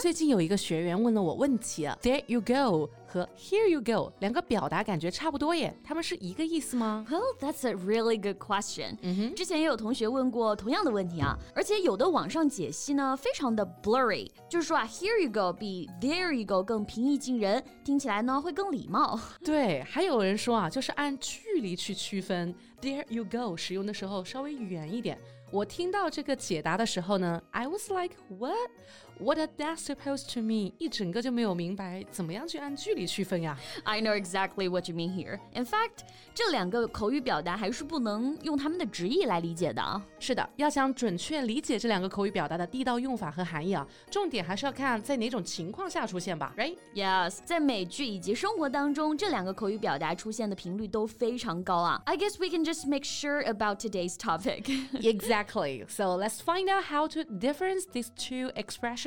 最近有一个学员问了我问题啊，There you go 和 Here you go 两个表达感觉差不多耶，它们是一个意思吗？Well, that's a really good question. 嗯哼之前也有同学问过同样的问题啊，而且有的网上解析呢非常的 blurry，就是说啊，Here you go 比 There you go 更平易近人，听起来呢会更礼貌。对，还有人说啊，就是按距离去区分，There you go 使用的时候稍微远一点。我听到这个解答的时候呢，I was like what what are that supposed to mean？一整个就没有明白怎么样去按距离区分呀。I know exactly what you mean here. In fact，这两个口语表达还是不能用它们的直译来理解的。是的，要想准确理解这两个口语表达的地道用法和含义啊，重点还是要看在哪种情况下出现吧，Right？Yes，在美剧以及生活当中，这两个口语表达出现的频率都非常高啊。I guess we can just make sure about today's topic. Exactly. Exactly. So let's find out how to difference these two expressions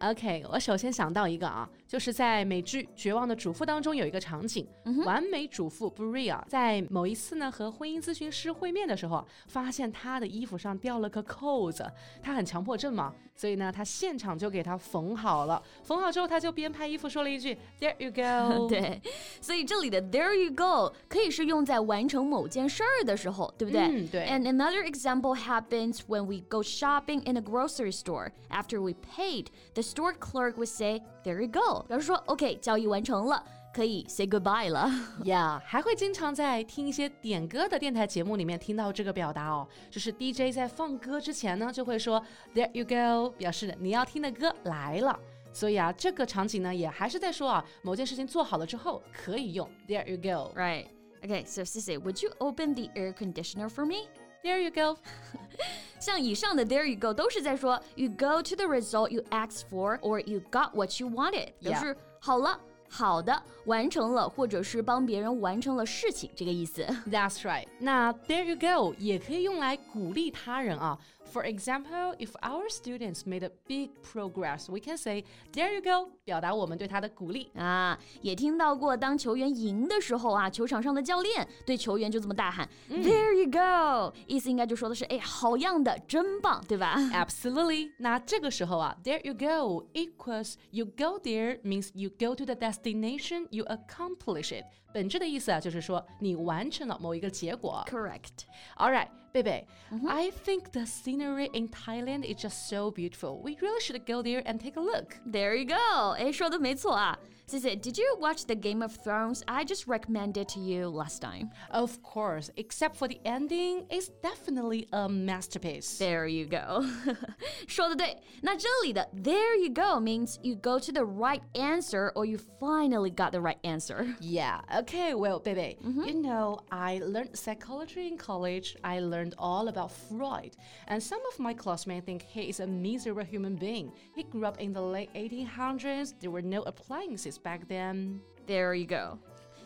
OK，我首先想到一个啊，就是在美剧《绝望的主妇》当中有一个场景，完美主妇 Bria 在某一次呢和婚姻咨询师会面的时候，发现她的衣服上掉了个扣子，她很强迫症嘛，所以呢，她现场就给她缝好了。缝好之后，她就边拍衣服说了一句 There you go。对，所以这里的 There you go 可以是用在完成某件事儿的时候，对不对？嗯，对。And another example happens when we go shopping in a grocery store after we paid the store clerk would say, "There you go." 表示说，OK，交易完成了，可以 say goodbye 了。Yeah，还会经常在听一些点歌的电台节目里面听到这个表达哦，就是 DJ 在放歌之前呢，就会说 "There you go"，表示你要听的歌来了。 所以啊，这个场景呢，也还是在说啊，某件事情做好了之后可以用 "There you go." Right. Okay, so Sissy, would you open the air conditioner for me? There you go. 像以上的 There you go 都是在说 You go to the result you asked for or you got what you wanted，表示好了。 好的，完成了，或者是帮别人完成了事情，这个意思。That's right。那 There you go 也可以用来鼓励他人啊。For example, if our students made a big progress, we can say "There you go"，表达我们对他的鼓励啊。也听到过，当球员赢的时候啊，球场上的教练对球员就这么大喊 "There you go"，意思应该就说的是哎，好样的，真棒，对吧？Absolutely。那这个时候啊，There you go equals you go there means you go to the destination, you accomplish it。本质的意思啊，就是说你完成了某一个结果。Correct. All right, baby. I think the scenery in Thailand is just so beautiful. We really should go there and take a look. There you go. 哎，说的没错啊。 Cici, did you watch the Game of Thrones? I just recommended to you last time. Of course, except for the ending, it's definitely a masterpiece. There you go. 说的对。那这里的 there you go means you go to the right answer or you finally got the right answer. Yeah. Okay. Well, baby, mm -hmm. you know, I learned psychology in college. I learned all about Freud, and some of my classmates think he is a miserable human being. He grew up in the late 1800s. There were no appliances back then. There you go.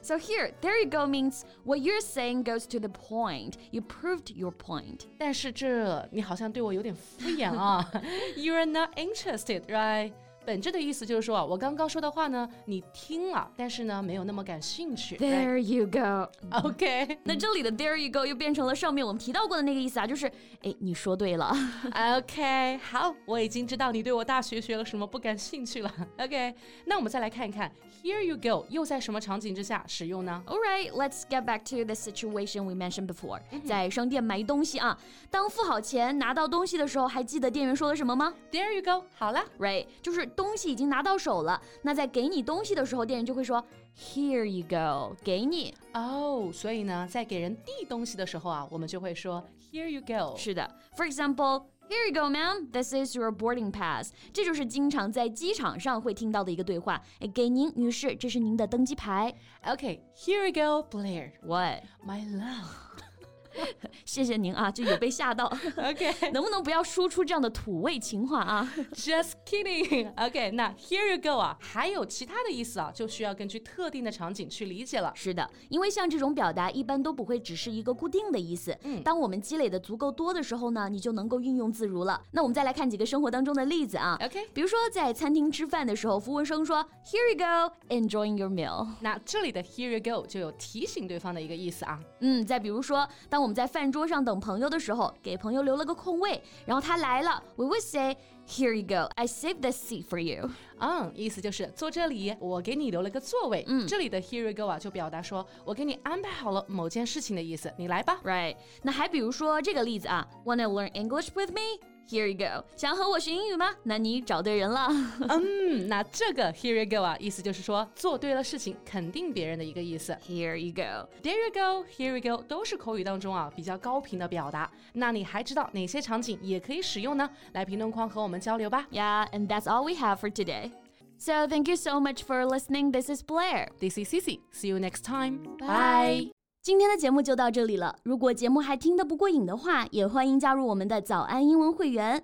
So here, there you go means what you're saying goes to the point. You proved your point. 但是这你好像对我有点敷衍啊。You're not interested, right? 本质的意思就是说啊，我刚刚说的话呢，你听了，但是呢，没有那么感兴趣。There you go. OK，那这里的 There you go 又变成了上面我们提到过的那个意思啊，就是哎，你说对了。OK，好，我已经知道你对我大学学了什么不感兴趣了。OK，那我们再来看一看 Here you go 又在什么场景之下使用呢？All right, let's get back to the situation we mentioned before. 在商店买东西啊，当付好钱拿到东西的时候，还记得店员说了什么吗？There you go，好了，Right，就是。东西已经拿到手了，那在给你东西的时候，店员就会说 Here you go，给你哦。所以呢，在给人递东西的时候啊，我们就会说 Here you go。是的，For example。Here you go, ma'am. This is your boarding pass. 这就是经常在机场上会听到的一个对话。哎，给您，女士，这是您的登机牌。Okay, here you go, Blair. What? My love. 谢谢您啊，就有被吓到。OK，能不能不要说出这样的土味情话啊？Just kidding. OK，那 Here you go 啊，还有其他的意思啊，就需要根据特定的场景去理解了。是的，因为像这种表达一般都不会只是一个固定的意思。嗯当我们积累的足够多的时候呢，你就能够运用自如了。那我们再来看几个生活当中的例子啊。OK，比如说，在餐厅吃饭的时候，服务生说 “Here you go, enjoying your meal”。那这里的 Here you go 就有提醒对方的一个意思啊。嗯，再比如说，当我们我们在饭桌上等朋友的时候，给朋友留了个空位，然后他来了，we would say “Here you go, I saved this seat for you”。嗯，意思就是坐这里，我给你留了个座位。嗯这里的 Here you go 啊，就表达说我给你安排好了某件事情的意思，你来吧。Right？那还比如说这个例子啊，Wanna learn English with me? Here you go。想和我学英语吗？那你找对人了。嗯，那这个 Here you go 啊，意思就是说做对了事情，肯定别人的一个意思。Here you go。There you go, here you go 都是口语当中啊比较高频的表达。那你还知道哪些场景也可以使用呢？来评论框和我 们交流吧。 Yeah, and that's all we have for today. So thank you so much for listening. This is Blair. This is Cici. See you next time. Bye. 今天的节目就到这里了。如果节目还听得不过瘾的话，也欢迎加入我们的早安英文会员。